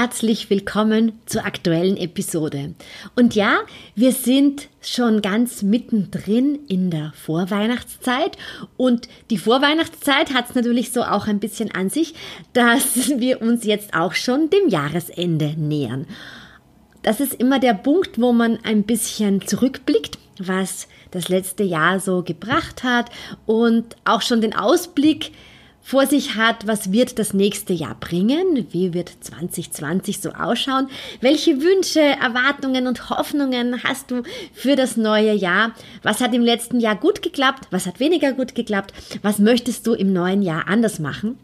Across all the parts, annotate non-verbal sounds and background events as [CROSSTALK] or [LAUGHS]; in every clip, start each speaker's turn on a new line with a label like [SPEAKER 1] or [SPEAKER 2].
[SPEAKER 1] Herzlich willkommen zur aktuellen Episode. Und ja, wir sind schon ganz mittendrin in der Vorweihnachtszeit und die Vorweihnachtszeit hat es natürlich so auch ein bisschen an sich, dass [LAUGHS] wir uns jetzt auch schon dem Jahresende nähern. Das ist immer der Punkt, wo man ein bisschen zurückblickt, was das letzte Jahr so gebracht hat und auch schon den Ausblick vor sich hat, was wird das nächste Jahr bringen, wie wird 2020 so ausschauen, welche Wünsche, Erwartungen und Hoffnungen hast du für das neue Jahr, was hat im letzten Jahr gut geklappt, was hat weniger gut geklappt, was möchtest du im neuen Jahr anders machen.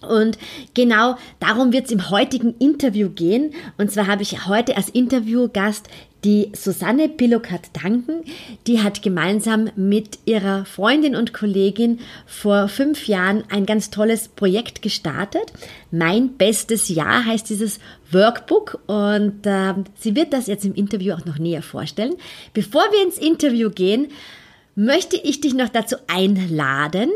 [SPEAKER 1] Und genau darum wird es im heutigen Interview gehen. Und zwar habe ich heute als Interviewgast die Susanne Pilokat-Danken, die hat gemeinsam mit ihrer Freundin und Kollegin vor fünf Jahren ein ganz tolles Projekt gestartet. Mein bestes Jahr heißt dieses Workbook und äh, sie wird das jetzt im Interview auch noch näher vorstellen. Bevor wir ins Interview gehen, möchte ich dich noch dazu einladen,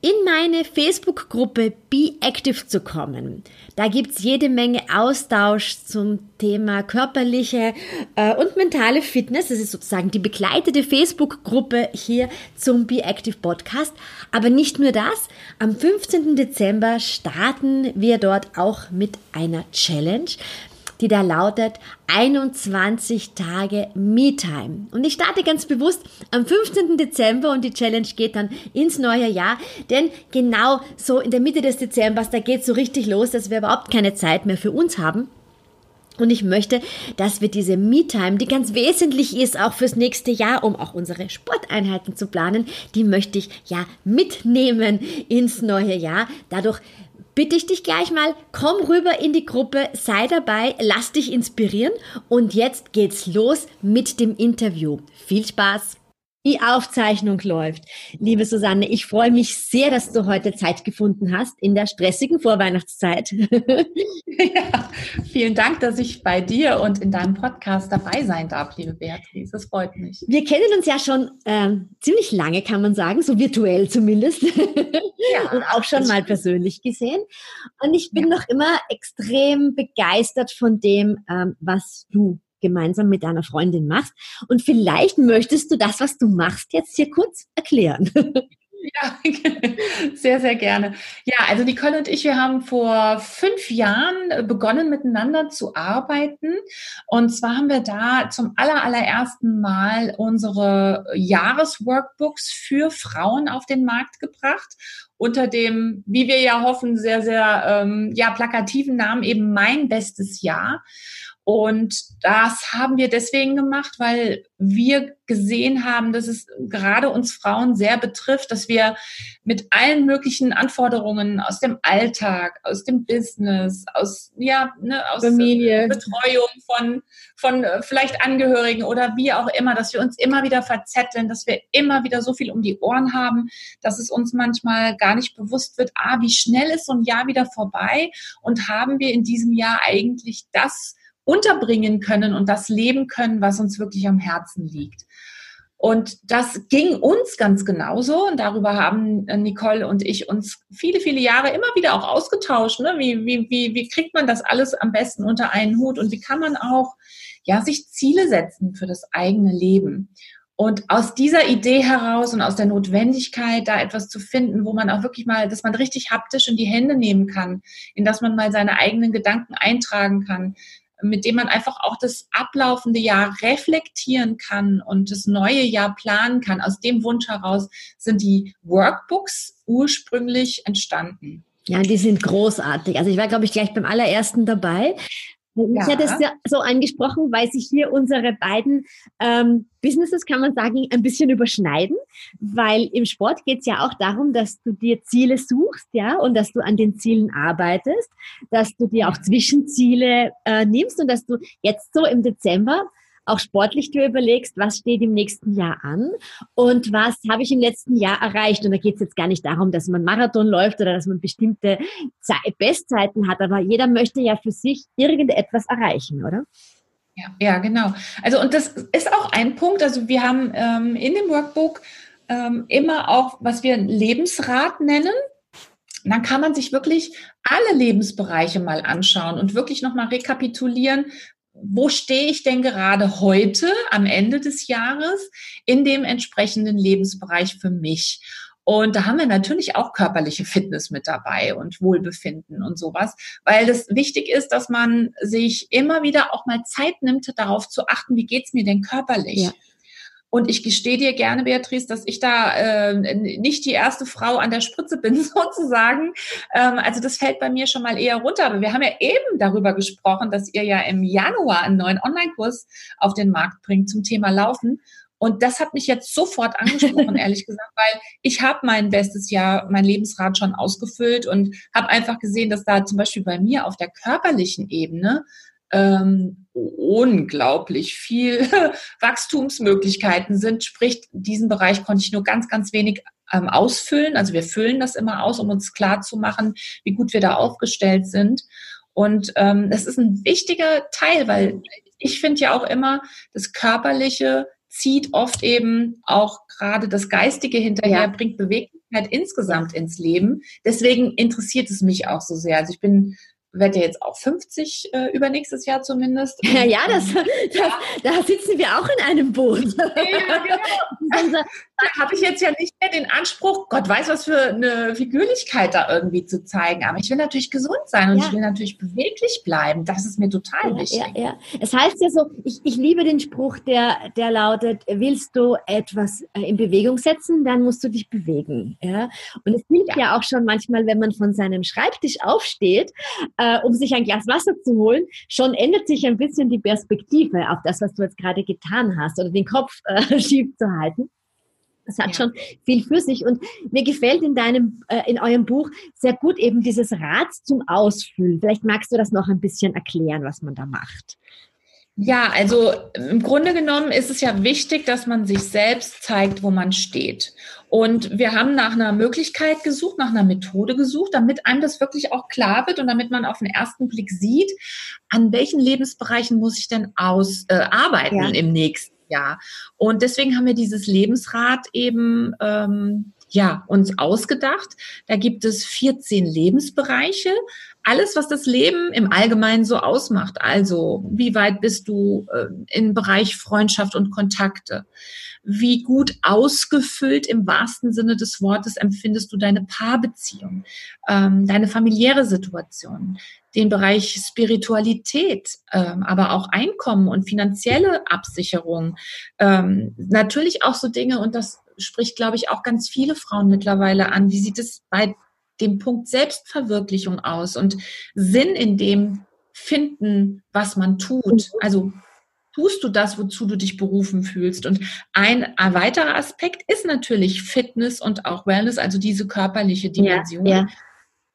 [SPEAKER 1] in meine Facebook-Gruppe Be Active zu kommen. Da gibt's jede Menge Austausch zum Thema körperliche äh, und mentale Fitness. Das ist sozusagen die begleitete Facebook-Gruppe hier zum Be Active Podcast. Aber nicht nur das. Am 15. Dezember starten wir dort auch mit einer Challenge die da lautet 21 Tage Me-Time. Und ich starte ganz bewusst am 15. Dezember und die Challenge geht dann ins neue Jahr, denn genau so in der Mitte des Dezembers, da geht es so richtig los, dass wir überhaupt keine Zeit mehr für uns haben. Und ich möchte, dass wir diese Me-Time, die ganz wesentlich ist, auch fürs nächste Jahr, um auch unsere Sporteinheiten zu planen, die möchte ich ja mitnehmen ins neue Jahr. Dadurch bitte ich dich gleich mal, komm rüber in die Gruppe, sei dabei, lass dich inspirieren und jetzt geht's los mit dem Interview. Viel Spaß! Die Aufzeichnung läuft. Liebe Susanne, ich freue mich sehr, dass du heute Zeit gefunden hast in der stressigen Vorweihnachtszeit. [LAUGHS]
[SPEAKER 2] ja, vielen Dank, dass ich bei dir und in deinem Podcast dabei sein darf, liebe Beatrice. Das freut mich.
[SPEAKER 1] Wir kennen uns ja schon äh, ziemlich lange, kann man sagen, so virtuell zumindest. Ja, [LAUGHS] und auch schon mal persönlich gesehen. Und ich bin ja. noch immer extrem begeistert von dem, ähm, was du gemeinsam mit deiner Freundin machst. Und vielleicht möchtest du das, was du machst, jetzt hier kurz erklären. [LAUGHS]
[SPEAKER 2] Ja, [LAUGHS] sehr, sehr gerne. Ja, also Nicole und ich, wir haben vor fünf Jahren begonnen miteinander zu arbeiten. Und zwar haben wir da zum aller, allerersten Mal unsere Jahresworkbooks für Frauen auf den Markt gebracht. Unter dem, wie wir ja hoffen, sehr, sehr ähm, ja, plakativen Namen eben mein bestes Jahr. Und das haben wir deswegen gemacht, weil wir gesehen haben, dass es gerade uns Frauen sehr betrifft, dass wir mit allen möglichen Anforderungen aus dem Alltag, aus dem Business, aus ja, ne, aus Familie. Betreuung von von äh, vielleicht Angehörigen oder wie auch immer, dass wir uns immer wieder verzetteln, dass wir immer wieder so viel um die Ohren haben, dass es uns manchmal gar nicht bewusst wird, ah, wie schnell ist so ein Jahr wieder vorbei und haben wir in diesem Jahr eigentlich das unterbringen können und das leben können, was uns wirklich am Herzen liegt. Und das ging uns ganz genauso. Und darüber haben äh, Nicole und ich uns viele, viele Jahre immer wieder auch ausgetauscht. Ne? Wie, wie, wie, wie kriegt man das alles am besten unter einen Hut? Und wie kann man auch ja, sich Ziele setzen für das eigene Leben? Und aus dieser Idee heraus und aus der Notwendigkeit, da etwas zu finden, wo man auch wirklich mal, dass man richtig haptisch in die Hände nehmen kann, in das man mal seine eigenen Gedanken eintragen kann, mit dem man einfach auch das ablaufende Jahr reflektieren kann und das neue Jahr planen kann. Aus dem Wunsch heraus sind die Workbooks ursprünglich entstanden.
[SPEAKER 1] Ja, die sind großartig. Also ich war, glaube ich, gleich beim allerersten dabei. Ich ja. hatte es ja so angesprochen, weil sich hier unsere beiden ähm, Businesses, kann man sagen, ein bisschen überschneiden, weil im Sport geht es ja auch darum, dass du dir Ziele suchst, ja, und dass du an den Zielen arbeitest, dass du dir auch Zwischenziele äh, nimmst und dass du jetzt so im Dezember auch sportlich dir überlegst, was steht im nächsten Jahr an und was habe ich im letzten Jahr erreicht. Und da geht es jetzt gar nicht darum, dass man Marathon läuft oder dass man bestimmte Bestzeiten hat, aber jeder möchte ja für sich irgendetwas erreichen, oder?
[SPEAKER 2] Ja, ja, genau. Also und das ist auch ein Punkt. Also wir haben ähm, in dem Workbook ähm, immer auch, was wir Lebensrat nennen. Und dann kann man sich wirklich alle Lebensbereiche mal anschauen und wirklich nochmal rekapitulieren, wo stehe ich denn gerade heute am Ende des Jahres in dem entsprechenden Lebensbereich für mich? Und da haben wir natürlich auch körperliche Fitness mit dabei und Wohlbefinden und sowas, weil das wichtig ist, dass man sich immer wieder auch mal Zeit nimmt, darauf zu achten, wie geht's mir denn körperlich? Ja. Und ich gestehe dir gerne, Beatrice, dass ich da äh, nicht die erste Frau an der Spritze bin, [LAUGHS] sozusagen. Ähm, also das fällt bei mir schon mal eher runter. Aber wir haben ja eben darüber gesprochen, dass ihr ja im Januar einen neuen Online-Kurs auf den Markt bringt zum Thema Laufen. Und das hat mich jetzt sofort angesprochen, [LAUGHS] ehrlich gesagt, weil ich habe mein bestes Jahr, mein Lebensrat schon ausgefüllt und habe einfach gesehen, dass da zum Beispiel bei mir auf der körperlichen Ebene ähm, unglaublich viel [LAUGHS] Wachstumsmöglichkeiten sind. Sprich, diesen Bereich konnte ich nur ganz, ganz wenig ähm, ausfüllen. Also wir füllen das immer aus, um uns klar zu machen, wie gut wir da aufgestellt sind. Und ähm, das ist ein wichtiger Teil, weil ich finde ja auch immer, das Körperliche zieht oft eben auch gerade das Geistige hinterher, ja. bringt Beweglichkeit insgesamt ins Leben. Deswegen interessiert es mich auch so sehr. Also ich bin werde ja jetzt auch 50 äh, übernächstes Jahr zumindest. [LAUGHS]
[SPEAKER 1] Ja, ja, das, das, ja. da sitzen wir auch in einem Boot. Ja,
[SPEAKER 2] genau. [LAUGHS] habe ich jetzt ja nicht mehr den Anspruch, Gott weiß, was für eine Figürlichkeit da irgendwie zu zeigen. Aber ich will natürlich gesund sein und ja. ich will natürlich beweglich bleiben. Das ist mir total
[SPEAKER 1] ja,
[SPEAKER 2] wichtig.
[SPEAKER 1] Ja, ja. Es heißt ja so, ich, ich liebe den Spruch, der, der lautet, willst du etwas äh, in Bewegung setzen, dann musst du dich bewegen. Ja? Und es hilft ja. ja auch schon manchmal, wenn man von seinem Schreibtisch aufsteht, äh, um sich ein Glas Wasser zu holen, schon ändert sich ein bisschen die Perspektive auf das, was du jetzt gerade getan hast oder den Kopf äh, [LAUGHS] schief zu halten. Das hat ja. schon viel für sich. Und mir gefällt in deinem, äh, in eurem Buch sehr gut eben dieses Rad zum Ausfüllen. Vielleicht magst du das noch ein bisschen erklären, was man da macht.
[SPEAKER 2] Ja, also im Grunde genommen ist es ja wichtig, dass man sich selbst zeigt, wo man steht. Und wir haben nach einer Möglichkeit gesucht, nach einer Methode gesucht, damit einem das wirklich auch klar wird und damit man auf den ersten Blick sieht, an welchen Lebensbereichen muss ich denn aus äh, arbeiten ja. im nächsten Jahr. Und deswegen haben wir dieses Lebensrad eben ähm, ja uns ausgedacht. Da gibt es 14 Lebensbereiche, alles, was das Leben im Allgemeinen so ausmacht. Also, wie weit bist du äh, im Bereich Freundschaft und Kontakte? Wie gut ausgefüllt im wahrsten Sinne des Wortes empfindest du deine Paarbeziehung, ähm, deine familiäre Situation, den Bereich Spiritualität, ähm, aber auch Einkommen und finanzielle Absicherung. Ähm, natürlich auch so Dinge, und das spricht, glaube ich, auch ganz viele Frauen mittlerweile an. Wie sieht es bei dem Punkt Selbstverwirklichung aus und Sinn in dem finden, was man tut. Mhm. Also tust du das, wozu du dich berufen fühlst. Und ein weiterer Aspekt ist natürlich Fitness und auch Wellness, also diese körperliche Dimension. Ja, ja.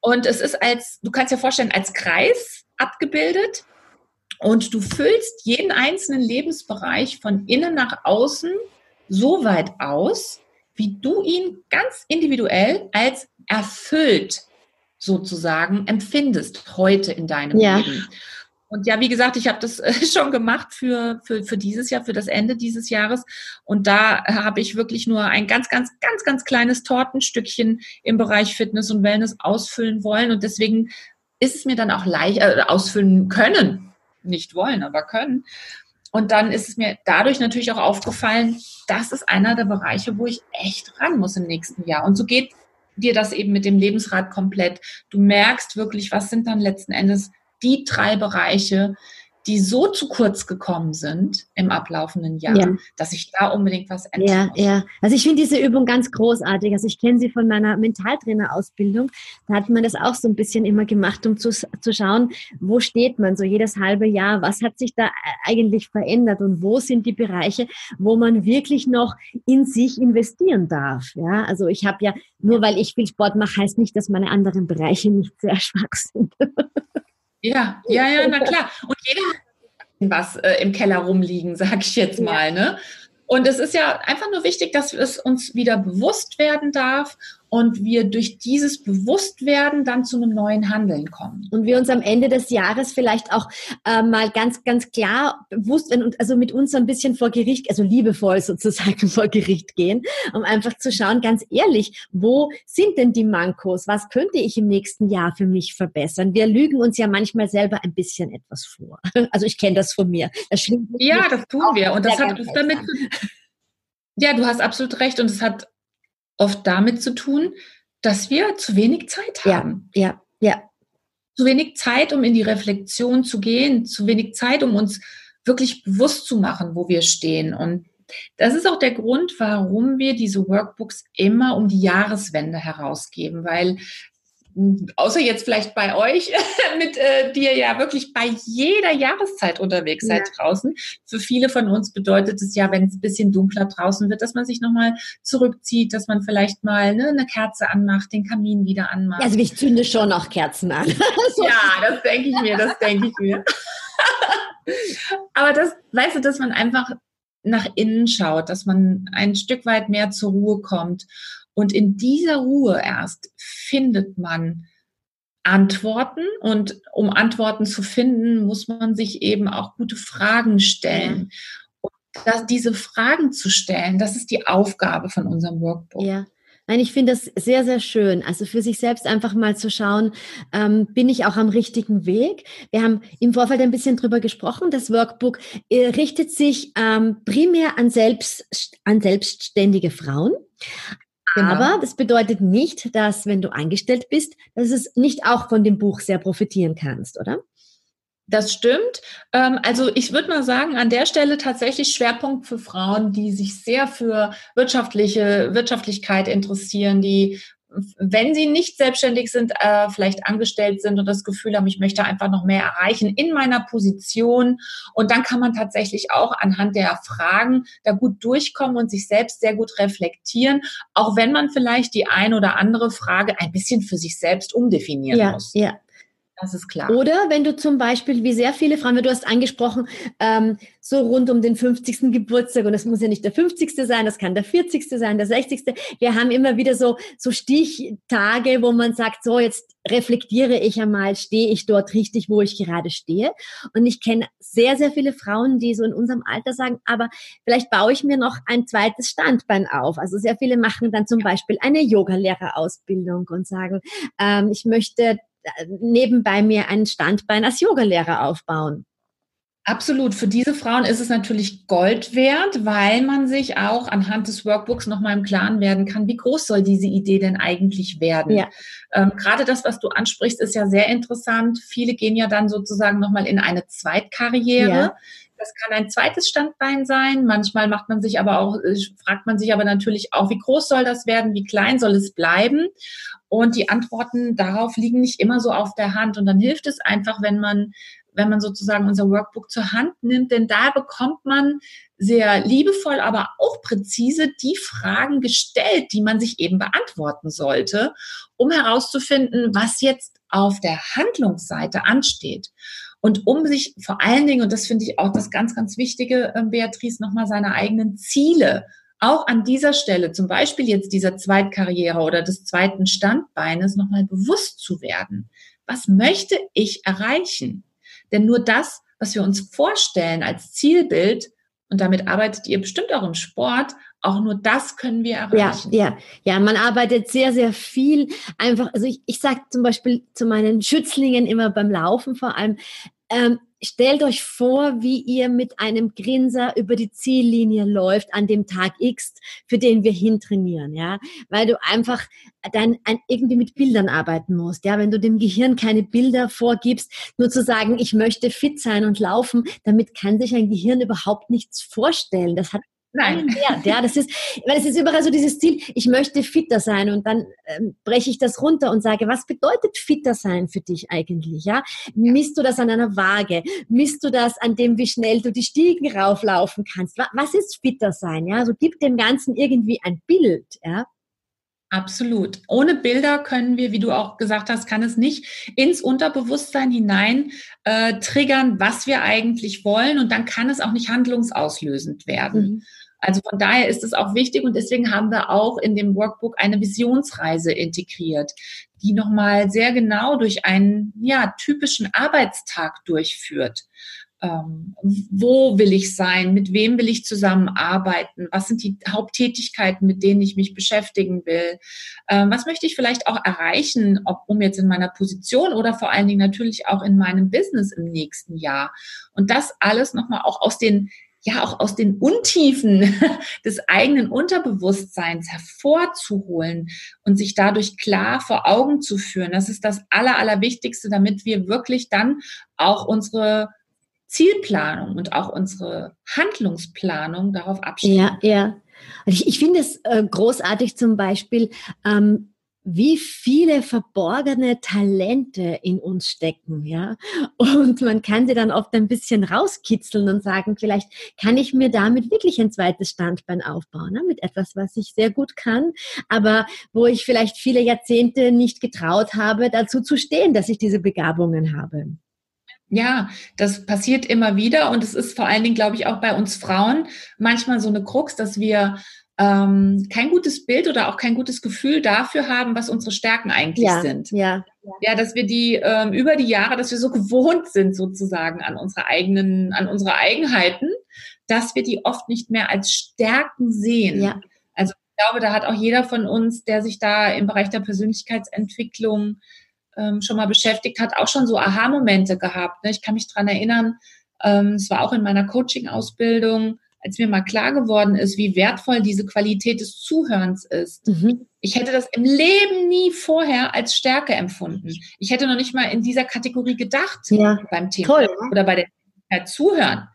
[SPEAKER 2] Und es ist als, du kannst dir vorstellen, als Kreis abgebildet. Und du füllst jeden einzelnen Lebensbereich von innen nach außen so weit aus, wie du ihn ganz individuell als erfüllt sozusagen empfindest heute in deinem ja. Leben. Und ja, wie gesagt, ich habe das äh, [LAUGHS] schon gemacht für, für, für dieses Jahr, für das Ende dieses Jahres. Und da habe ich wirklich nur ein ganz, ganz, ganz, ganz kleines Tortenstückchen im Bereich Fitness und Wellness ausfüllen wollen. Und deswegen ist es mir dann auch leicht äh, ausfüllen können. Nicht wollen, aber können. Und dann ist es mir dadurch natürlich auch aufgefallen, das ist einer der Bereiche, wo ich echt ran muss im nächsten Jahr. Und so geht dir das eben mit dem Lebensrat komplett. Du merkst wirklich, was sind dann letzten Endes die drei Bereiche, die so zu kurz gekommen sind im ablaufenden Jahr, ja. dass ich da unbedingt was
[SPEAKER 1] ändern ja, muss. Ja, also ich finde diese Übung ganz großartig. Also ich kenne sie von meiner Mentaltrainerausbildung. Da hat man das auch so ein bisschen immer gemacht, um zu, zu schauen, wo steht man so jedes halbe Jahr, was hat sich da eigentlich verändert und wo sind die Bereiche, wo man wirklich noch in sich investieren darf. Ja, also ich habe ja, nur weil ich viel Sport mache, heißt nicht, dass meine anderen Bereiche nicht sehr [LAUGHS] schwach sind.
[SPEAKER 2] Ja, ja, ja, na klar. Und jeder was äh, im Keller rumliegen, [LAUGHS] sag ich jetzt mal. Ne? Und es ist ja einfach nur wichtig, dass es uns wieder bewusst werden darf und wir durch dieses Bewusstwerden dann zu einem neuen Handeln kommen.
[SPEAKER 1] Und wir uns am Ende des Jahres vielleicht auch äh, mal ganz, ganz klar bewusst werden und also mit uns ein bisschen vor Gericht, also liebevoll sozusagen [LAUGHS] vor Gericht gehen, um einfach zu schauen, ganz ehrlich, wo sind denn die Mankos? Was könnte ich im nächsten Jahr für mich verbessern? Wir lügen uns ja manchmal selber ein bisschen etwas vor. [LAUGHS] Also ich kenne das von mir.
[SPEAKER 2] Das ja, das tun wir. Und das hat damit, ja, du hast absolut recht. Und es hat oft damit zu tun, dass wir zu wenig Zeit haben.
[SPEAKER 1] Ja, ja, ja.
[SPEAKER 2] Zu wenig Zeit, um in die Reflexion zu gehen, zu wenig Zeit, um uns wirklich bewusst zu machen, wo wir stehen. Und das ist auch der Grund, warum wir diese Workbooks immer um die Jahreswende herausgeben, weil außer jetzt vielleicht bei euch, [LAUGHS] mit äh, die ihr ja wirklich bei jeder Jahreszeit unterwegs seid ja. draußen. Für viele von uns bedeutet es ja, wenn es ein bisschen dunkler draußen wird, dass man sich nochmal zurückzieht, dass man vielleicht mal ne, eine Kerze anmacht, den Kamin wieder anmacht.
[SPEAKER 1] Also ich zünde schon noch Kerzen an. [LAUGHS]
[SPEAKER 2] Ja, das denke ich mir, das denke ich mir. [LAUGHS] Aber das, weißt du, dass man einfach nach innen schaut, dass man ein Stück weit mehr zur Ruhe kommt und in dieser Ruhe erst findet man Antworten. Und um Antworten zu finden, muss man sich eben auch gute Fragen stellen. Und das, diese Fragen zu stellen, das ist die Aufgabe von unserem Workbook.
[SPEAKER 1] Ja. Nein, ich finde das sehr, sehr schön. Also für sich selbst einfach mal zu schauen, ähm, bin ich auch am richtigen Weg? Wir haben im Vorfeld ein bisschen drüber gesprochen. Das Workbook äh, richtet sich ähm, primär an, selbst, an selbstständige Frauen. Genau. Aber das bedeutet nicht, dass wenn du angestellt bist, dass es nicht auch von dem Buch sehr profitieren kannst, oder?
[SPEAKER 2] Das stimmt. Ähm, also ich würde mal sagen, an der Stelle tatsächlich Schwerpunkt für Frauen, die sich sehr für wirtschaftliche Wirtschaftlichkeit interessieren, die wenn sie nicht selbstständig sind, äh, vielleicht angestellt sind und das Gefühl haben, ich möchte einfach noch mehr erreichen in meiner Position. Und dann kann man tatsächlich auch anhand der Fragen da gut durchkommen und sich selbst sehr gut reflektieren, auch wenn man vielleicht die ein oder andere Frage ein bisschen für sich selbst umdefinieren
[SPEAKER 1] ja,
[SPEAKER 2] muss.
[SPEAKER 1] Ja,
[SPEAKER 2] das ist klar.
[SPEAKER 1] Oder wenn du zum Beispiel, wie sehr viele Frauen, du hast angesprochen, ähm, so rund um den 50. Geburtstag, und das muss ja nicht der 50. sein, das kann der 40. sein, der 60. Wir haben immer wieder so, so Stichtage, wo man sagt, so jetzt reflektiere ich einmal, stehe ich dort richtig, wo ich gerade stehe. Und ich kenne sehr, sehr viele Frauen, die so in unserem Alter sagen, aber vielleicht baue ich mir noch ein zweites Standbein auf. Also sehr viele machen dann zum Beispiel eine Yogalehrerausbildung und sagen, ähm, ich möchte nebenbei mir ein Standbein als Yogalehrer aufbauen.
[SPEAKER 2] Absolut. Für diese Frauen ist es natürlich Gold wert, weil man sich auch anhand des Workbooks nochmal im Klaren werden kann, wie groß soll diese Idee denn eigentlich werden. Ja. Ähm, gerade das, was du ansprichst, ist ja sehr interessant. Viele gehen ja dann sozusagen nochmal in eine Zweitkarriere. Ja. Das kann ein zweites Standbein sein. Manchmal macht man sich aber auch, äh, fragt man sich aber natürlich auch, wie groß soll das werden? Wie klein soll es bleiben? Und die Antworten darauf liegen nicht immer so auf der Hand. Und dann hilft es einfach, wenn man, wenn man sozusagen unser Workbook zur Hand nimmt, denn da bekommt man sehr liebevoll, aber auch präzise die Fragen gestellt, die man sich eben beantworten sollte, um herauszufinden, was jetzt auf der Handlungsseite ansteht. Und um sich vor allen Dingen, und das finde ich auch das ganz, ganz Wichtige, ähm, Beatrice, nochmal seine eigenen Ziele auch an dieser Stelle, zum Beispiel jetzt dieser Zweitkarriere oder des zweiten Standbeines, nochmal bewusst zu werden. Was möchte ich erreichen? Denn nur das, was wir uns vorstellen als Zielbild, und damit arbeitet ihr bestimmt auch im Sport, auch nur das können wir erreichen.
[SPEAKER 1] Ja, ja, ja, man arbeitet sehr, sehr viel. Einfach, also ich, ich sage zum Beispiel zu meinen Schützlingen immer beim Laufen vor allem, ähm, stellt euch vor, wie ihr mit einem Grinser über die Ziellinie läuft an dem Tag X, für den wir hintrainieren, ja, weil du einfach dann irgendwie mit Bildern arbeiten musst, ja, wenn du dem Gehirn keine Bilder vorgibst, nur zu sagen, ich möchte fit sein und laufen, damit kann sich ein Gehirn überhaupt nichts vorstellen. Das hat Nein. Ja, das ist, weil es ist überall so dieses Ziel, ich möchte fitter sein und dann ähm, breche ich das runter und sage, was bedeutet fitter sein für dich eigentlich, ja? Misst du das an einer Waage? Misst du das an dem, wie schnell du die Stiegen rauflaufen kannst? Was ist fitter sein, ja? So also gib dem Ganzen irgendwie ein Bild, ja?
[SPEAKER 2] Absolut. Ohne Bilder können wir, wie du auch gesagt hast, kann es nicht ins Unterbewusstsein hinein äh, triggern, was wir eigentlich wollen. Und dann kann es auch nicht handlungsauslösend werden. Mhm. Also von daher ist es auch wichtig und deswegen haben wir auch in dem Workbook eine Visionsreise integriert, die nochmal sehr genau durch einen ja, typischen Arbeitstag durchführt ähm, wo will ich sein, mit wem will ich zusammenarbeiten, was sind die Haupttätigkeiten, mit denen ich mich beschäftigen will, ähm, was möchte ich vielleicht auch erreichen, ob um jetzt in meiner Position oder vor allen Dingen natürlich auch in meinem Business im nächsten Jahr. Und das alles nochmal auch aus den ja auch aus den Untiefen [LAUGHS] des eigenen Unterbewusstseins hervorzuholen und sich dadurch klar vor Augen zu führen. Das ist das Aller, Allerwichtigste, damit wir wirklich dann auch unsere Zielplanung und auch unsere Handlungsplanung darauf abstimmen.
[SPEAKER 1] Ja, ja. Ich, ich finde es äh, großartig zum Beispiel, ähm, wie viele verborgene Talente in uns stecken, ja. Und man kann sie dann oft ein bisschen rauskitzeln und sagen, vielleicht kann ich mir damit wirklich ein zweites Standbein aufbauen, ne? mit etwas, was ich sehr gut kann, aber wo ich vielleicht viele Jahrzehnte nicht getraut habe, dazu zu stehen, dass ich diese Begabungen habe.
[SPEAKER 2] Ja, das passiert immer wieder und es ist vor allen Dingen, glaube ich, auch bei uns Frauen manchmal so eine Krux, dass wir ähm, kein gutes Bild oder auch kein gutes Gefühl dafür haben, was unsere Stärken eigentlich
[SPEAKER 1] ja,
[SPEAKER 2] sind.
[SPEAKER 1] Ja.
[SPEAKER 2] Ja, dass wir die ähm, über die Jahre, dass wir so gewohnt sind sozusagen an unsere eigenen, an unsere Eigenheiten, dass wir die oft nicht mehr als Stärken sehen. Ja. Also ich glaube, da hat auch jeder von uns, der sich da im Bereich der Persönlichkeitsentwicklung ähm, schon mal beschäftigt hat, auch schon so Aha-Momente gehabt. Ne? Ich kann mich dran erinnern, ähm, es war auch in meiner Coaching-Ausbildung, als mir mal klar geworden ist, wie wertvoll diese Qualität des Zuhörens ist. Mhm. Ich hätte das im Leben nie vorher als Stärke empfunden. Ich hätte noch nicht mal in dieser Kategorie gedacht ja. beim Thema Toll, oder bei der Zuhören.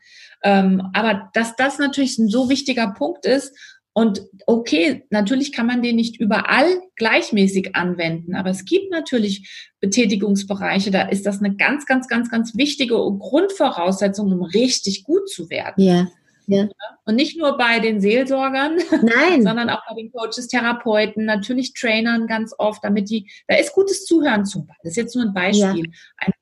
[SPEAKER 2] Ähm, aber dass das natürlich ein so wichtiger Punkt ist und okay, natürlich kann man den nicht überall gleichmäßig anwenden, aber es gibt natürlich Betätigungsbereiche, da ist das eine ganz, ganz, ganz, ganz wichtige Grundvoraussetzung, um richtig gut zu werden.
[SPEAKER 1] Ja. Ja.
[SPEAKER 2] Und nicht nur bei den Seelsorgern,
[SPEAKER 1] Nein. [LAUGHS]
[SPEAKER 2] sondern auch bei den Coaches, Therapeuten, natürlich Trainern ganz oft, damit die, da ist gutes Zuhören zum Beispiel. Das ist jetzt nur ein Beispiel. Ja. Ein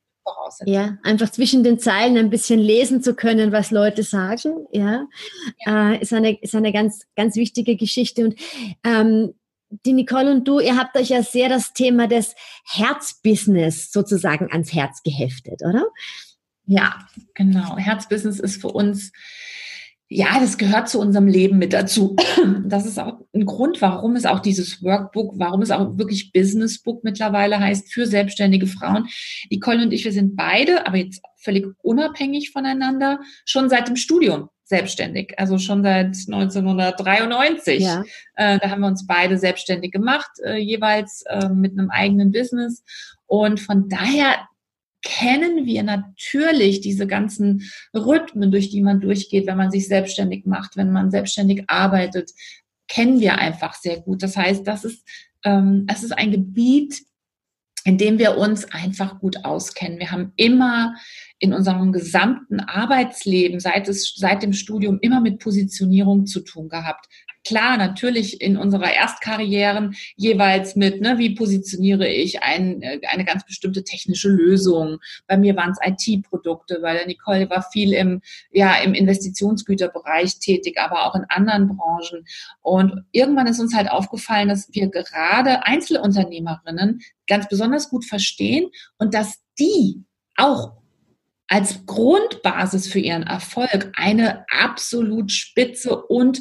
[SPEAKER 1] Voraussetzung. Ja, einfach zwischen den Zeilen ein bisschen lesen zu können, was Leute sagen, ja, ja. Äh, ist eine, ist eine ganz, ganz wichtige Geschichte. Und ähm, die Nicole und du, ihr habt euch ja sehr das Thema des Herzbusiness sozusagen ans Herz geheftet, oder?
[SPEAKER 2] Ja, genau. Herzbusiness ist für uns ja, das gehört zu unserem Leben mit dazu. [CLEARS THROAT] Das ist auch ein Grund, warum es auch dieses Workbook, warum es auch wirklich Businessbook mittlerweile heißt für selbstständige Frauen. Nicole und ich, wir sind beide, aber jetzt völlig unabhängig voneinander, schon seit dem Studium selbstständig, also schon seit 1993. Ja. Äh, da haben wir uns beide selbstständig gemacht, äh, jeweils äh, mit einem eigenen Business. Und von daher kennen wir natürlich diese ganzen Rhythmen, durch die man durchgeht, wenn man sich selbstständig macht, wenn man selbstständig arbeitet, kennen wir einfach sehr gut. Das heißt, das ist, ähm, es ist ein Gebiet, in dem wir uns einfach gut auskennen. Wir haben immer in unserem gesamten Arbeitsleben seit, es, seit dem Studium immer mit Positionierung zu tun gehabt klar, natürlich in unserer Erstkarrieren jeweils mit, ne, wie positioniere ich ein, äh, eine ganz bestimmte technische Lösung. Bei mir waren es IT-Produkte, weil der Nicole war viel im, ja, im Investitionsgüterbereich tätig, aber auch in anderen Branchen. Und irgendwann ist uns halt aufgefallen, dass wir gerade Einzelunternehmerinnen ganz besonders gut verstehen und dass die auch als Grundbasis für ihren Erfolg eine absolut spitze und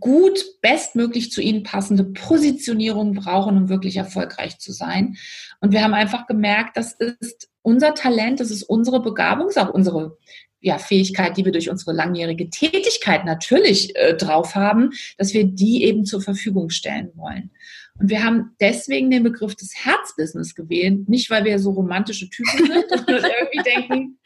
[SPEAKER 2] gut, bestmöglich zu ihnen passende Positionierung brauchen, um wirklich erfolgreich zu sein. Und wir haben einfach gemerkt, das ist unser Talent, das ist unsere Begabung, das ist auch unsere ja, Fähigkeit, die wir durch unsere langjährige Tätigkeit natürlich äh, drauf haben, dass wir die eben zur Verfügung stellen wollen. Und wir haben deswegen den Begriff des Herzbusiness gewählt, nicht weil wir so romantische Typen sind und [LAUGHS] irgendwie denken,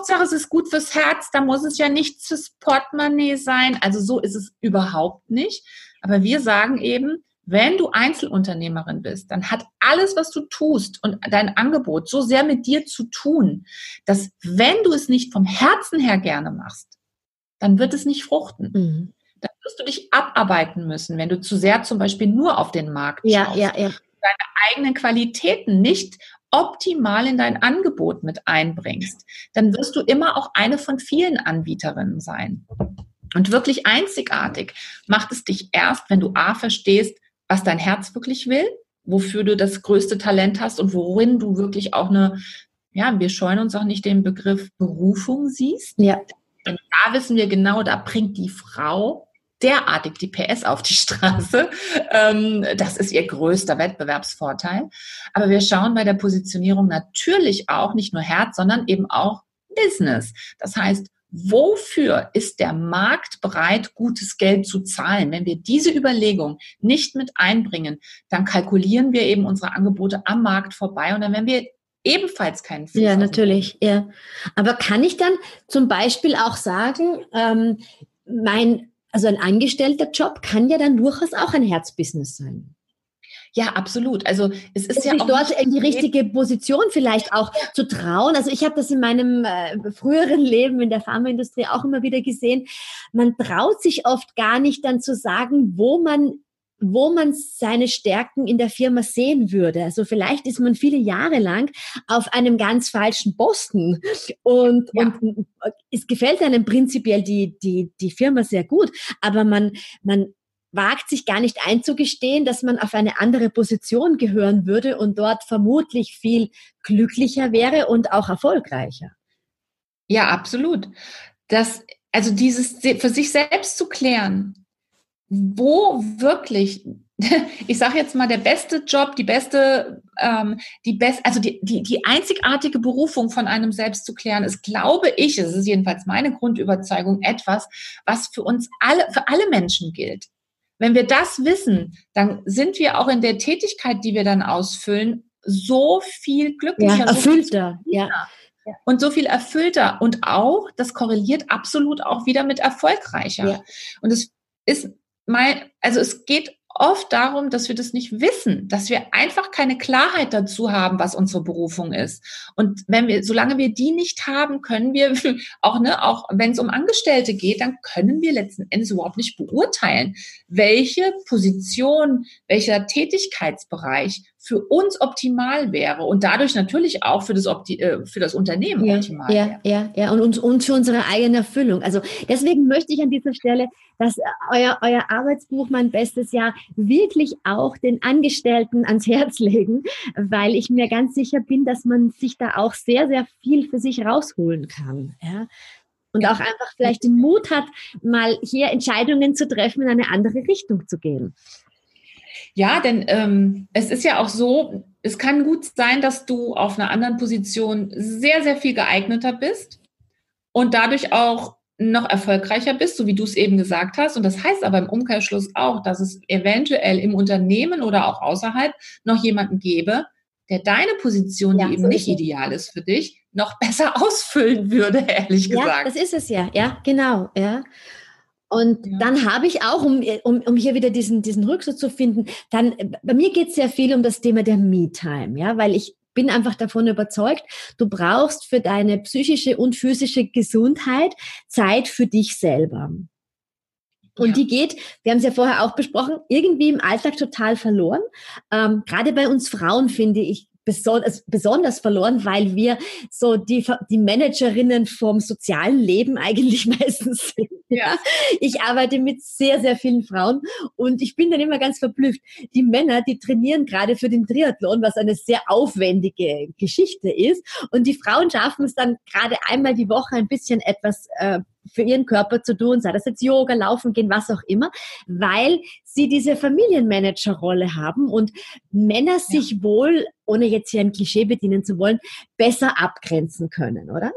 [SPEAKER 2] Hauptsache es ist gut fürs Herz, da muss es ja nichts fürs Portemonnaie sein. Also so ist es überhaupt nicht. Aber wir sagen eben, wenn du Einzelunternehmerin bist, dann hat alles, was du tust und dein Angebot so sehr mit dir zu tun, dass wenn du es nicht vom Herzen her gerne machst, dann wird es nicht fruchten. Mhm. Dann wirst du dich abarbeiten müssen, wenn du zu sehr zum Beispiel nur auf den Markt
[SPEAKER 1] schaust. Ja, ja, ja.
[SPEAKER 2] Deine eigenen Qualitäten nicht optimal in dein Angebot mit einbringst, dann wirst du immer auch eine von vielen Anbieterinnen sein. Und wirklich einzigartig macht es dich erst, wenn du A verstehst, was dein Herz wirklich will, wofür du das größte Talent hast und worin du wirklich auch eine, ja, wir scheuen uns auch nicht den Begriff Berufung siehst.
[SPEAKER 1] Ja.
[SPEAKER 2] Denn da wissen wir genau, da bringt die Frau derartig die PS auf die Straße. Ähm, das ist ihr größter Wettbewerbsvorteil. Aber wir schauen bei der Positionierung natürlich auch nicht nur Herz, sondern eben auch Business. Das heißt, wofür ist der Markt bereit, gutes Geld zu zahlen? Wenn wir diese Überlegung nicht mit einbringen, dann kalkulieren wir eben unsere Angebote am Markt vorbei und dann werden wir ebenfalls keinen
[SPEAKER 1] Fuß Ja, natürlich, ja. Aber kann ich dann zum Beispiel auch sagen, ähm, mein also ein angestellter Job kann ja dann durchaus auch ein Herzbusiness sein.
[SPEAKER 2] Ja, absolut. Also es ist, ist ja
[SPEAKER 1] sich
[SPEAKER 2] auch
[SPEAKER 1] dort in die richtige Position vielleicht auch zu trauen. Also ich habe das in meinem äh, früheren Leben in der Pharmaindustrie auch immer wieder gesehen. Man traut sich oft gar nicht dann zu sagen, wo man wo man seine Stärken in der Firma sehen würde. Also vielleicht ist man viele Jahre lang auf einem ganz falschen Posten und, ja. und es gefällt einem prinzipiell die, die, die Firma sehr gut, aber man, man wagt sich gar nicht einzugestehen, dass man auf eine andere Position gehören würde und dort vermutlich viel glücklicher wäre und auch erfolgreicher.
[SPEAKER 2] Ja, absolut. Das, also dieses für sich selbst zu klären, wo wirklich, [LAUGHS] ich sage jetzt mal, der beste Job, die beste, ähm, die best, also die, die, die einzigartige Berufung von einem selbst zu klären, ist, glaube ich, es ist jedenfalls meine Grundüberzeugung, etwas, was für uns alle, für alle Menschen gilt. Wenn wir das wissen, dann sind wir auch in der Tätigkeit, die wir dann ausfüllen, so viel glücklicher. Ja,
[SPEAKER 1] erfüllter,
[SPEAKER 2] so ja. Und so viel erfüllter. Und auch, das korreliert absolut auch wieder mit erfolgreicher. Ja. Und es ist mein, also es geht oft darum, dass wir das nicht wissen, dass wir einfach keine Klarheit dazu haben, was unsere Berufung ist. Und wenn wir, solange wir die nicht haben, können wir [LAUGHS] auch, ne, auch wenn es um Angestellte geht, dann können wir letzten Endes überhaupt nicht beurteilen, welche Position, welcher Tätigkeitsbereich für uns optimal wäre und dadurch natürlich auch für das, Opti äh, für das Unternehmen
[SPEAKER 1] ja,
[SPEAKER 2] optimal
[SPEAKER 1] ja, wäre. Ja, ja, und, und, und für unsere eigene Erfüllung. Also deswegen möchte ich an dieser Stelle, dass euer, euer Arbeitsbuch Mein Bestes Jahr wirklich auch den Angestellten ans Herz legen, weil ich mir ganz sicher bin, dass man sich da auch sehr, sehr viel für sich rausholen kann. Ja? Und auch einfach vielleicht den Mut hat, mal hier Entscheidungen zu treffen, in eine andere Richtung zu gehen.
[SPEAKER 2] Ja, denn ähm, es ist ja auch so, es kann gut sein, dass du auf einer anderen Position sehr, sehr viel geeigneter bist und dadurch auch noch erfolgreicher bist, so wie du es eben gesagt hast. Und das heißt aber im Umkehrschluss auch, dass es eventuell im Unternehmen oder auch außerhalb noch jemanden gäbe, der deine Position, ja, die eben so nicht ideal ist für dich, noch [LAUGHS] besser ausfüllen würde, ehrlich gesagt.
[SPEAKER 1] Ja, das ist es ja. Ja, genau. Ja. Und ja. dann habe ich auch, um, um, um hier wieder diesen, diesen Rückschluss zu finden, dann, bei mir geht es sehr viel um das Thema der Me-Time, ja, weil ich bin einfach davon überzeugt, du brauchst für deine psychische und physische Gesundheit Zeit für dich selber. Und ja. die geht, wir haben es ja vorher auch besprochen, irgendwie im Alltag total verloren. Ähm, Gerade bei uns Frauen finde ich, besonders, besonders verloren, weil wir so die, die Managerinnen vom sozialen Leben eigentlich [LAUGHS] meistens sind. Ja. Ich arbeite mit sehr, sehr vielen Frauen und ich bin dann immer ganz verblüfft. Die Männer, die trainieren gerade für den Triathlon, was eine sehr aufwendige Geschichte ist. Und die Frauen schaffen es dann gerade einmal die Woche ein bisschen etwas äh, für ihren Körper zu tun, sei das jetzt Yoga, Laufen gehen, was auch immer, weil sie diese Familienmanager-Rolle haben und Männer sich ja. wohl, ohne jetzt hier ein Klischee bedienen zu wollen, besser abgrenzen können, oder?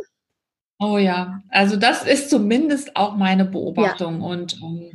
[SPEAKER 2] Oh ja, also das ist zumindest auch meine Beobachtung ja. und um, ähm,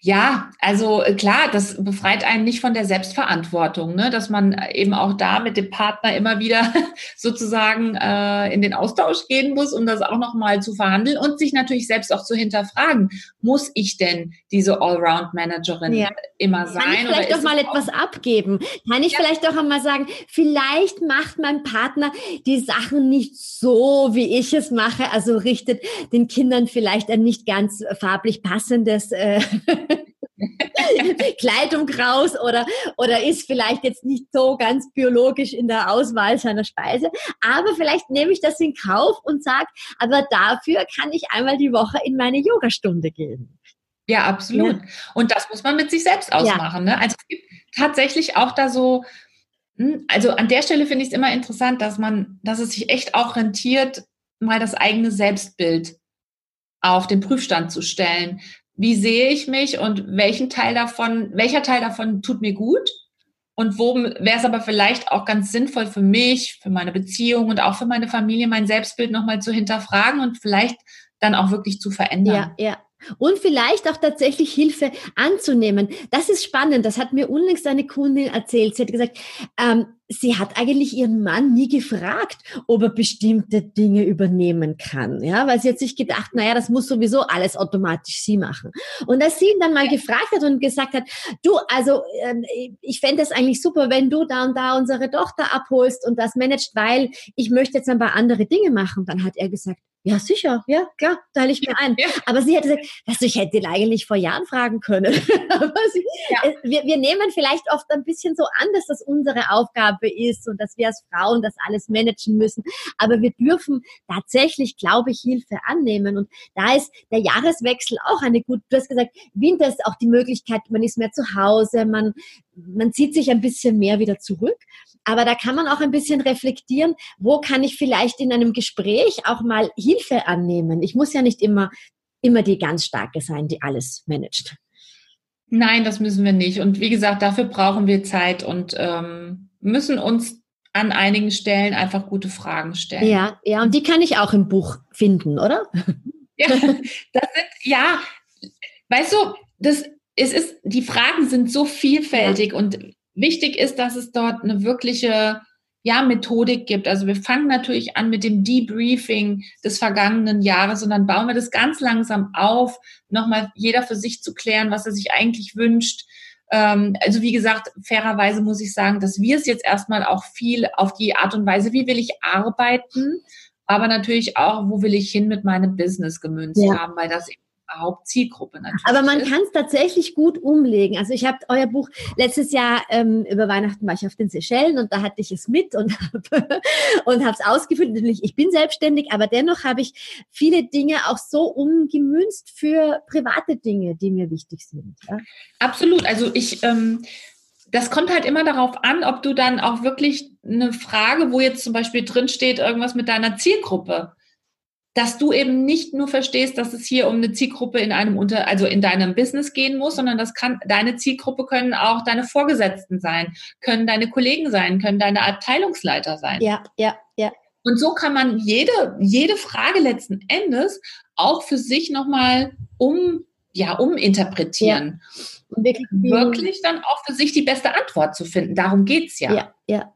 [SPEAKER 2] Ja, also äh, klar, das befreit einen nicht von der Selbstverantwortung, ne? dass man eben auch da mit dem Partner immer wieder [LAUGHS] sozusagen äh, in den Austausch gehen muss, um das auch nochmal zu verhandeln und sich natürlich selbst auch zu hinterfragen, muss ich denn diese Allround-Managerin ja. immer sein? Kann
[SPEAKER 1] ich vielleicht doch mal etwas abgeben? Kann ich ja. vielleicht doch einmal sagen, vielleicht macht mein Partner die Sachen nicht so, wie ich es mache, also richtet den Kindern vielleicht ein nicht ganz farblich passendes äh, [LAUGHS] Kleidung raus oder, oder ist vielleicht jetzt nicht so ganz biologisch in der Auswahl seiner Speise. Aber vielleicht nehme ich das in Kauf und sage, aber dafür kann ich einmal die Woche in meine Yogastunde gehen.
[SPEAKER 2] Ja, absolut. Ja. Und das muss man mit sich selbst ausmachen. Ja. Ne? Also es gibt tatsächlich auch da so, hm, also an der Stelle finde ich es immer interessant, dass man, dass es sich echt auch rentiert, mal das eigene Selbstbild auf den Prüfstand zu stellen wie sehe ich mich und welchen Teil davon, welcher Teil davon tut mir gut und wo wäre es aber vielleicht auch ganz sinnvoll für mich, für meine Beziehung und auch für meine Familie, mein Selbstbild nochmal zu hinterfragen und vielleicht dann auch wirklich zu verändern.
[SPEAKER 1] Ja, ja. Und vielleicht auch tatsächlich Hilfe anzunehmen. Das ist spannend. Das hat mir unlängst eine Kundin erzählt. Sie hat gesagt, ähm, sie hat eigentlich ihren Mann nie gefragt, ob er bestimmte Dinge übernehmen kann, ja, weil sie hat sich gedacht, naja, das muss sowieso alles automatisch sie machen. Und als sie ihn dann mal gefragt hat und gesagt hat, du, also ähm, ich fände es eigentlich super, wenn du da und da unsere Tochter abholst und das managst, weil ich möchte jetzt ein paar andere Dinge machen, dann hat er gesagt, ja, sicher, ja, klar, teile ich mir ein. Ja. Aber sie hätte gesagt, also ich hätte ihn eigentlich vor Jahren fragen können. [LAUGHS] sie, ja. wir, wir nehmen vielleicht oft ein bisschen so an, dass das unsere Aufgabe ist und dass wir als Frauen das alles managen müssen. Aber wir dürfen tatsächlich, glaube ich, Hilfe annehmen. Und da ist der Jahreswechsel auch eine gute, du hast gesagt, Winter ist auch die Möglichkeit, man ist mehr zu Hause, man, man zieht sich ein bisschen mehr wieder zurück. Aber da kann man auch ein bisschen reflektieren, wo kann ich vielleicht in einem Gespräch auch mal Hilfe annehmen. Ich muss ja nicht immer, immer die ganz starke sein, die alles managt.
[SPEAKER 2] Nein, das müssen wir nicht. Und wie gesagt, dafür brauchen wir Zeit und ähm, müssen uns an einigen Stellen einfach gute Fragen stellen.
[SPEAKER 1] Ja, ja, und die kann ich auch im Buch finden, oder? [LAUGHS]
[SPEAKER 2] Ja, das sind, ja, weißt du, das, es ist, die Fragen sind so vielfältig ja. und wichtig ist, dass es dort eine wirkliche ja, Methodik gibt. Also wir fangen natürlich an mit dem Debriefing des vergangenen Jahres und dann bauen wir das ganz langsam auf, nochmal jeder für sich zu klären, was er sich eigentlich wünscht. Ähm, also wie gesagt, fairerweise muss ich sagen, dass wir es jetzt erstmal auch viel auf die Art und Weise, wie will ich arbeiten, aber natürlich auch, wo will ich hin mit meinem Business gemünzt ja. haben, weil das eben Hauptzielgruppe natürlich.
[SPEAKER 1] Aber man kann es tatsächlich gut umlegen. Also ich habe euer Buch letztes Jahr ähm, über Weihnachten war ich auf den Seychellen und da hatte ich es mit und [LAUGHS] habe und habe es ausgefüllt. Natürlich, ich bin selbstständig, aber dennoch habe ich viele Dinge auch so umgemünzt für private Dinge, die mir wichtig sind. Ja?
[SPEAKER 2] Absolut. Also ich ähm, das kommt halt immer darauf an, ob du dann auch wirklich eine Frage, wo jetzt zum Beispiel drin steht, irgendwas mit deiner Zielgruppe dass du eben nicht nur verstehst, dass es hier um eine Zielgruppe in einem Unter, also in deinem Business gehen muss, sondern das kann, deine Zielgruppe können auch deine Vorgesetzten sein, können deine Kollegen sein, können deine Abteilungsleiter sein.
[SPEAKER 1] Ja, ja, ja.
[SPEAKER 2] Und so kann man jede, jede Frage letzten Endes auch für sich nochmal um, ja, uminterpretieren. Ja. Und wirklich, wirklich dann auch für sich die beste Antwort zu finden. Darum geht's ja.
[SPEAKER 1] Ja, ja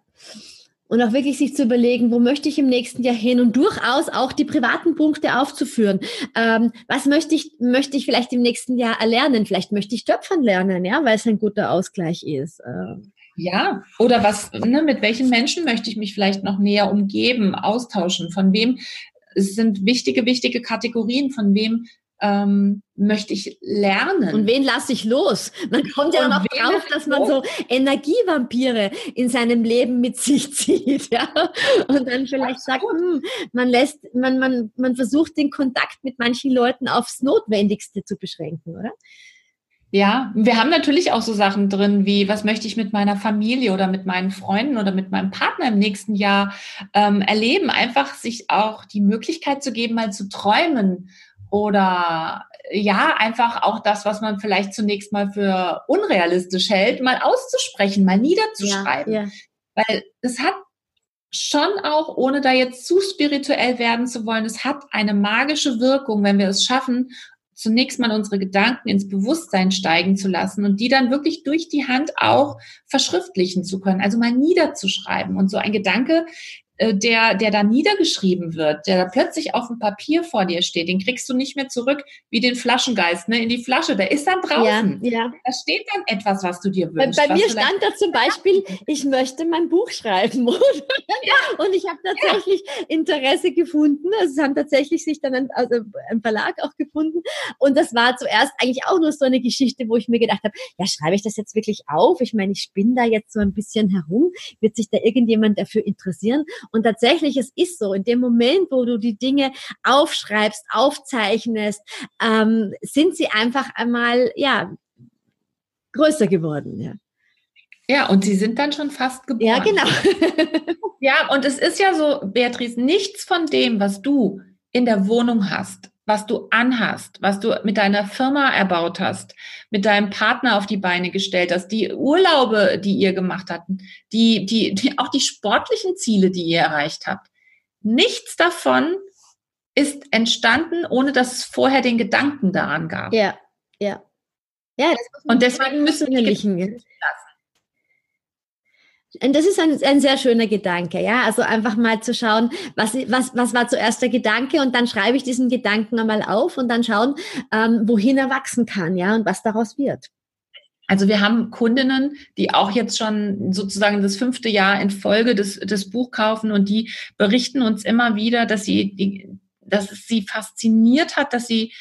[SPEAKER 1] und auch wirklich sich zu überlegen, wo möchte ich im nächsten Jahr hin und durchaus auch die privaten Punkte aufzuführen. Ähm, was möchte ich, möchte ich vielleicht im nächsten Jahr erlernen? Vielleicht möchte ich Töpfern lernen, ja, weil es ein guter Ausgleich ist. Ähm.
[SPEAKER 2] Ja, oder was, ne, mit welchen Menschen möchte ich mich vielleicht noch näher umgeben, austauschen? Von wem? Es sind wichtige, wichtige Kategorien. Von wem ähm, möchte ich lernen.
[SPEAKER 1] Und wen lasse ich los? Man kommt ja noch drauf, dass man so Energievampire in seinem Leben mit sich [LAUGHS] zieht, ja. Und dann vielleicht sagt, hm, man lässt, man, man, man versucht den Kontakt mit manchen Leuten aufs Notwendigste zu beschränken, oder?
[SPEAKER 2] Ja, wir haben natürlich auch so Sachen drin wie, was möchte ich mit meiner Familie oder mit meinen Freunden oder mit meinem Partner im nächsten Jahr ähm, erleben. Einfach sich auch die Möglichkeit zu geben, mal zu träumen oder ja, einfach auch das, was man vielleicht zunächst mal für unrealistisch hält, mal auszusprechen, mal niederzuschreiben. Ja, ja. Weil es hat schon auch, ohne da jetzt zu spirituell werden zu wollen, es hat eine magische Wirkung, wenn wir es schaffen, zunächst mal unsere Gedanken ins Bewusstsein steigen zu lassen und die dann wirklich durch die Hand auch verschriftlichen zu können, also mal niederzuschreiben. Und so ein Gedanke der, der da niedergeschrieben wird, der da plötzlich auf dem Papier vor dir steht, den kriegst du nicht mehr zurück wie den Flaschengeist, ne, in die Flasche. Der ist dann draußen. Ja, ja. Da steht dann etwas, was du dir wünschst.
[SPEAKER 1] Bei, bei mir stand da zum Beispiel, ich möchte mein Buch schreiben. [LAUGHS] ja. Und ich habe tatsächlich ja. Interesse gefunden. Also es haben tatsächlich sich dann ein, also ein Verlag auch gefunden. Und das war zuerst eigentlich auch nur so eine Geschichte, wo ich mir gedacht habe, ja, schreibe ich das jetzt wirklich auf? Ich meine, ich spinne da jetzt so ein bisschen herum. Wird sich da irgendjemand dafür interessieren? Und tatsächlich, es ist so, in dem Moment, wo du die Dinge aufschreibst, aufzeichnest, ähm, sind sie einfach einmal, ja, größer geworden, ja.
[SPEAKER 2] Ja, und sie sind dann schon fast geboren.
[SPEAKER 1] Ja, genau.
[SPEAKER 2] ja, und es ist ja so, Beatrice, nichts von dem, was du in der Wohnung hast, was du anhast, was du mit deiner Firma erbaut hast, mit deinem Partner auf die Beine gestellt hast, die Urlaube, die ihr gemacht habt, die, die, die, auch die sportlichen Ziele, die ihr erreicht habt. Nichts davon ist entstanden, ohne dass es vorher den Gedanken daran gab.
[SPEAKER 1] Ja, ja.
[SPEAKER 2] Ja, und deswegen müssen wir lassen.
[SPEAKER 1] Das ist ein, ein sehr schöner Gedanke, ja. Also einfach mal zu schauen, was, was, was war zuerst der Gedanke und dann schreibe ich diesen Gedanken einmal auf und dann schauen, ähm, wohin er wachsen kann, ja, und was daraus wird.
[SPEAKER 2] Also wir haben Kundinnen, die auch jetzt schon sozusagen das fünfte Jahr in Folge des, des Buch kaufen und die berichten uns immer wieder, dass sie, die, dass es sie fasziniert hat, dass sie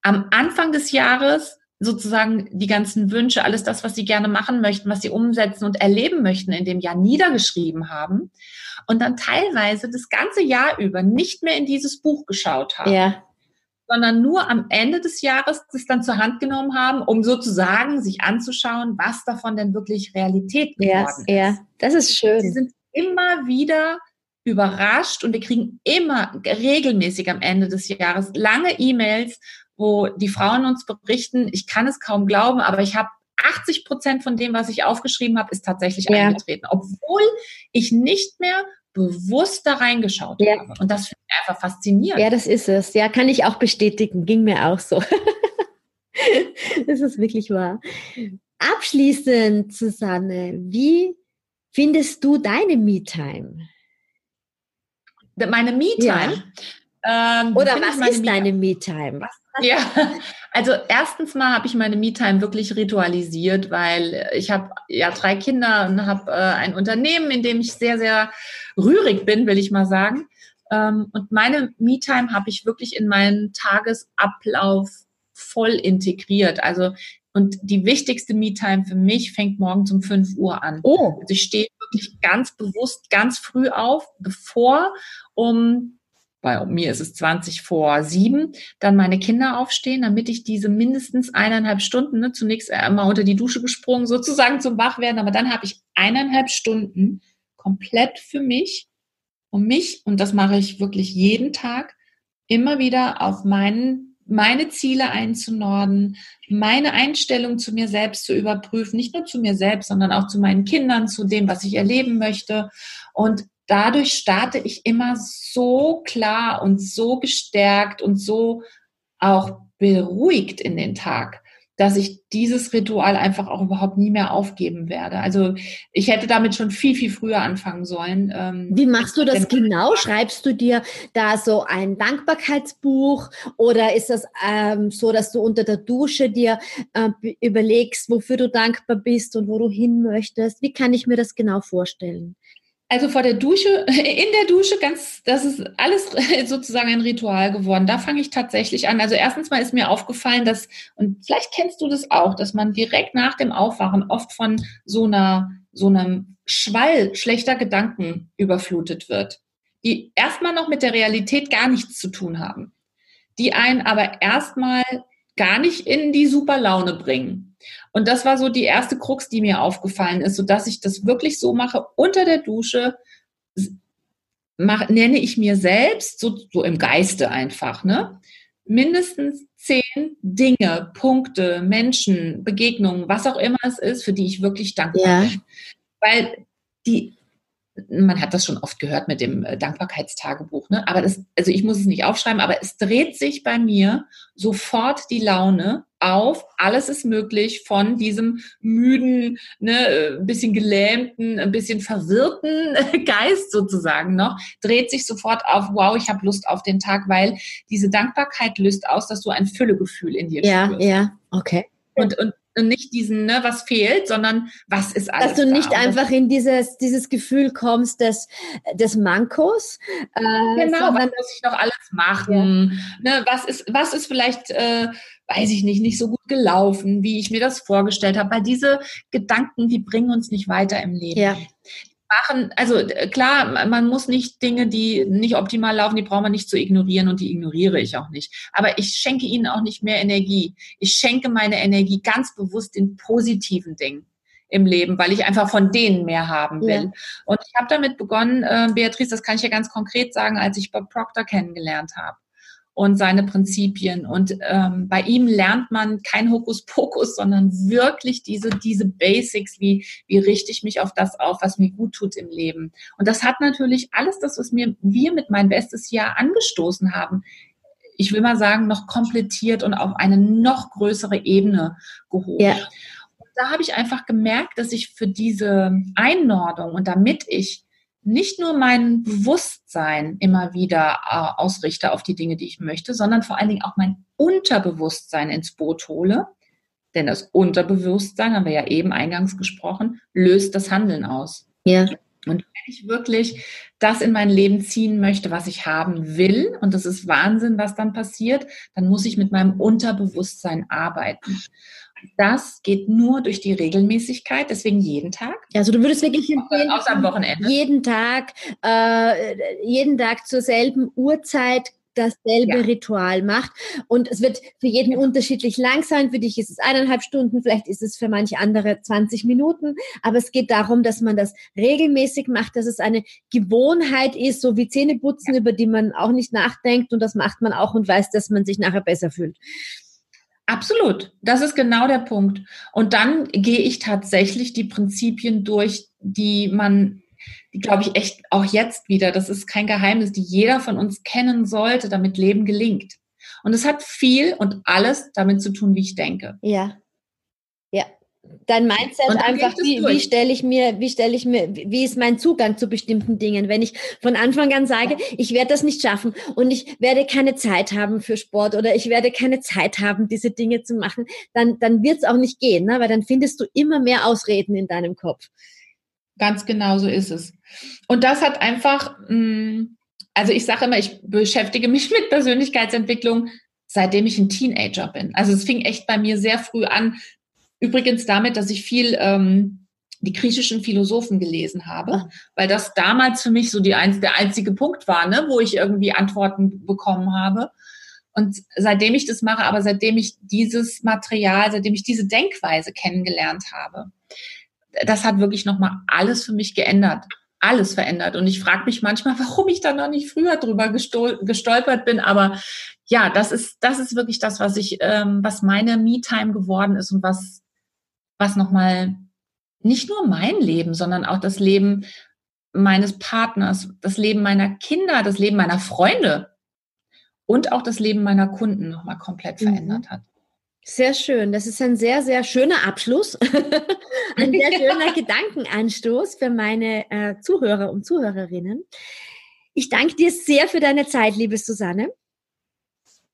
[SPEAKER 2] am Anfang des Jahres sozusagen die ganzen Wünsche, alles das, was sie gerne machen möchten, was sie umsetzen und erleben möchten in dem Jahr niedergeschrieben haben und dann teilweise das ganze Jahr über nicht mehr in dieses Buch geschaut haben. Ja. sondern nur am Ende des Jahres das dann zur Hand genommen haben, um sozusagen sich anzuschauen, was davon denn wirklich Realität geworden
[SPEAKER 1] ja, ist. Ja, das ist schön.
[SPEAKER 2] Sie sind immer wieder überrascht und wir kriegen immer regelmäßig am Ende des Jahres lange E-Mails, wo die Frauen uns berichten, ich kann es kaum glauben, aber ich habe 80 Prozent von dem, was ich aufgeschrieben habe, ist tatsächlich ja. eingetreten, obwohl ich nicht mehr bewusst da reingeschaut ja. habe. Und das finde ich einfach faszinierend.
[SPEAKER 1] Ja, das ist es. Ja, kann ich auch bestätigen. Ging mir auch so. [LAUGHS] das ist wirklich wahr. Abschließend, Susanne, wie findest du deine Me-Time?
[SPEAKER 2] Meine Me-Time?
[SPEAKER 1] Ja. Ähm, Oder was ist deine Me-Time? Was
[SPEAKER 2] ja, also erstens mal habe ich meine Me-Time wirklich ritualisiert, weil ich habe ja drei Kinder und habe äh, ein Unternehmen, in dem ich sehr, sehr rührig bin, will ich mal sagen. Ähm, und meine Me-Time habe ich wirklich in meinen Tagesablauf voll integriert. Also und die wichtigste Me-Time für mich fängt morgens um 5 Uhr an. Oh. Also ich stehe wirklich ganz bewusst ganz früh auf, bevor um bei mir ist es 20 vor sieben, dann meine Kinder aufstehen, damit ich diese mindestens eineinhalb Stunden, ne, zunächst einmal unter die Dusche gesprungen, sozusagen zum Wachwerden, aber dann habe ich eineinhalb Stunden komplett für mich, um mich, und das mache ich wirklich jeden Tag, immer wieder auf meinen, meine Ziele einzunorden, meine Einstellung zu mir selbst zu überprüfen, nicht nur zu mir selbst, sondern auch zu meinen Kindern, zu dem, was ich erleben möchte. Und dadurch starte ich immer so klar und so gestärkt und so auch beruhigt in den Tag, dass ich dieses Ritual einfach auch überhaupt nie mehr aufgeben werde. Also ich hätte damit schon viel, viel früher anfangen sollen.
[SPEAKER 1] Ähm, Wie machst du das genau? Schreibst du dir da so ein Dankbarkeitsbuch oder ist das ähm, so, dass du unter der Dusche dir äh, überlegst, wofür du dankbar bist und wo du hin möchtest? Wie kann ich mir das genau vorstellen?
[SPEAKER 2] Also vor der Dusche, [LAUGHS] in der Dusche, ganz, das ist alles [LAUGHS] sozusagen ein Ritual geworden. Da fange ich tatsächlich an. Also erstens mal ist mir aufgefallen, dass, und vielleicht kennst du das auch, dass man direkt nach dem Aufwachen oft von so einer, so einem Schwall schlechter Gedanken überflutet wird, die erstmal noch mit der Realität gar nichts zu tun haben, die einen aber erstmal gar nicht in die super Laune bringen. Und das war so die erste Krux, die mir aufgefallen ist, so dass ich das wirklich so mache unter der Dusche. Mach, nenne ich mir selbst, so, so im Geiste einfach, ne? mindestens zehn Dinge, Punkte, Menschen, Begegnungen, was auch immer es ist, für die ich wirklich dankbar ja. bin. Weil die man hat das schon oft gehört mit dem äh, Dankbarkeitstagebuch, ne? Aber das, also ich muss es nicht aufschreiben, aber es dreht sich bei mir sofort die Laune auf. Alles ist möglich von diesem müden, ne, äh, ein bisschen gelähmten, ein bisschen verwirrten [LAUGHS] Geist sozusagen noch, dreht sich sofort auf, wow, ich habe Lust auf den Tag, weil diese Dankbarkeit löst aus, dass du ein Füllegefühl in dir
[SPEAKER 1] ja, spürst. Ja, ja, okay.
[SPEAKER 2] Und, und und nicht diesen, ne, was fehlt, sondern was ist alles.
[SPEAKER 1] Dass du nicht da? einfach in dieses, dieses Gefühl kommst des, des Mankos.
[SPEAKER 2] Äh, genau, was muss ich noch alles machen? Ja. Ne, was, ist, was ist vielleicht, äh, weiß ich nicht, nicht so gut gelaufen, wie ich mir das vorgestellt habe? Weil diese Gedanken, die bringen uns nicht weiter im Leben. Ja machen, also klar, man muss nicht Dinge, die nicht optimal laufen, die braucht man nicht zu ignorieren und die ignoriere ich auch nicht. Aber ich schenke ihnen auch nicht mehr Energie. Ich schenke meine Energie ganz bewusst in positiven Dingen im Leben, weil ich einfach von denen mehr haben will. Ja. Und ich habe damit begonnen, äh, Beatrice, das kann ich ja ganz konkret sagen, als ich Bob Proctor kennengelernt habe und seine Prinzipien. Und ähm, bei ihm lernt man kein Hokuspokus, sondern wirklich diese, diese Basics, wie, wie richte ich mich auf das auf, was mir gut tut im Leben. Und das hat natürlich alles das, was mir, wir mit mein bestes Jahr angestoßen haben, ich will mal sagen, noch komplettiert und auf eine noch größere Ebene gehoben. Ja. Und da habe ich einfach gemerkt, dass ich für diese Einordnung und damit ich nicht nur mein Bewusstsein immer wieder äh, ausrichte auf die Dinge, die ich möchte, sondern vor allen Dingen auch mein Unterbewusstsein ins Boot hole. Denn das Unterbewusstsein, haben wir ja eben eingangs gesprochen, löst das Handeln aus. Ja. Und wenn ich wirklich das in mein Leben ziehen möchte, was ich haben will, und das ist Wahnsinn, was dann passiert, dann muss ich mit meinem Unterbewusstsein arbeiten. Das geht nur durch die Regelmäßigkeit, deswegen jeden Tag.
[SPEAKER 1] Also du würdest wirklich jeden,
[SPEAKER 2] außer am Wochenende.
[SPEAKER 1] jeden Tag, äh, jeden Tag zur selben Uhrzeit dasselbe ja. Ritual macht. Und es wird für jeden unterschiedlich lang sein. Für dich ist es eineinhalb Stunden, vielleicht ist es für manche andere 20 Minuten. Aber es geht darum, dass man das regelmäßig macht, dass es eine Gewohnheit ist, so wie Zähneputzen, ja. über die man auch nicht nachdenkt. Und das macht man auch und weiß, dass man sich nachher besser fühlt.
[SPEAKER 2] Absolut. Das ist genau der Punkt. Und dann gehe ich tatsächlich die Prinzipien durch, die man, die glaube ich echt auch jetzt wieder, das ist kein Geheimnis, die jeder von uns kennen sollte, damit Leben gelingt. Und es hat viel und alles damit zu tun, wie ich denke.
[SPEAKER 1] Ja. Dein Mindset einfach, wie, wie stelle ich mir, wie stelle ich mir, wie ist mein Zugang zu bestimmten Dingen? Wenn ich von Anfang an sage, ich werde das nicht schaffen und ich werde keine Zeit haben für Sport oder ich werde keine Zeit haben, diese Dinge zu machen, dann, dann wird es auch nicht gehen, ne? weil dann findest du immer mehr Ausreden in deinem Kopf.
[SPEAKER 2] Ganz genau so ist es. Und das hat einfach, mm, also ich sage immer, ich beschäftige mich [LAUGHS] mit Persönlichkeitsentwicklung seitdem ich ein Teenager bin. Also es fing echt bei mir sehr früh an, Übrigens damit, dass ich viel ähm, die griechischen Philosophen gelesen habe, ah. weil das damals für mich so die ein, der einzige Punkt war, ne, wo ich irgendwie Antworten bekommen habe. Und seitdem ich das mache, aber seitdem ich dieses Material, seitdem ich diese Denkweise kennengelernt habe, das hat wirklich nochmal alles für mich geändert. Alles verändert. Und ich frage mich manchmal, warum ich da noch nicht früher drüber gestolpert bin. Aber ja, das ist, das ist wirklich das, was ich, ähm, was meine Me-Time geworden ist und was was nochmal nicht nur mein Leben, sondern auch das Leben meines Partners, das Leben meiner Kinder, das Leben meiner Freunde und auch das Leben meiner Kunden nochmal komplett mhm. verändert hat.
[SPEAKER 1] Sehr schön. Das ist ein sehr, sehr schöner Abschluss. [LAUGHS] ein sehr [LAUGHS] schöner Gedankenanstoß für meine äh, Zuhörer und Zuhörerinnen. Ich danke dir sehr für deine Zeit, liebe Susanne.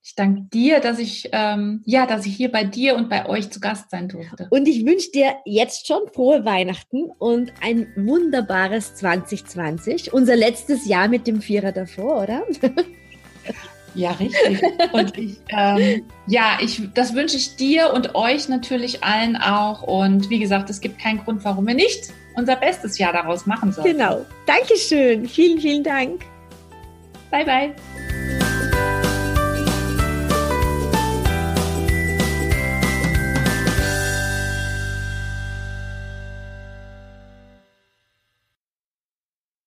[SPEAKER 2] Ich danke dir, dass ich, ähm, ja, dass ich hier bei dir und bei euch zu Gast sein durfte.
[SPEAKER 1] Und ich wünsche dir jetzt schon frohe Weihnachten und ein wunderbares 2020. Unser letztes Jahr mit dem Vierer davor, oder? [LAUGHS]
[SPEAKER 2] Ja, richtig. Und ich, ähm, ja, ich, das wünsche ich dir und euch natürlich allen auch. Und wie gesagt, es gibt keinen Grund, warum wir nicht unser bestes Jahr daraus machen sollen.
[SPEAKER 1] Genau. Dankeschön. Vielen, vielen Dank.
[SPEAKER 2] Bye, bye.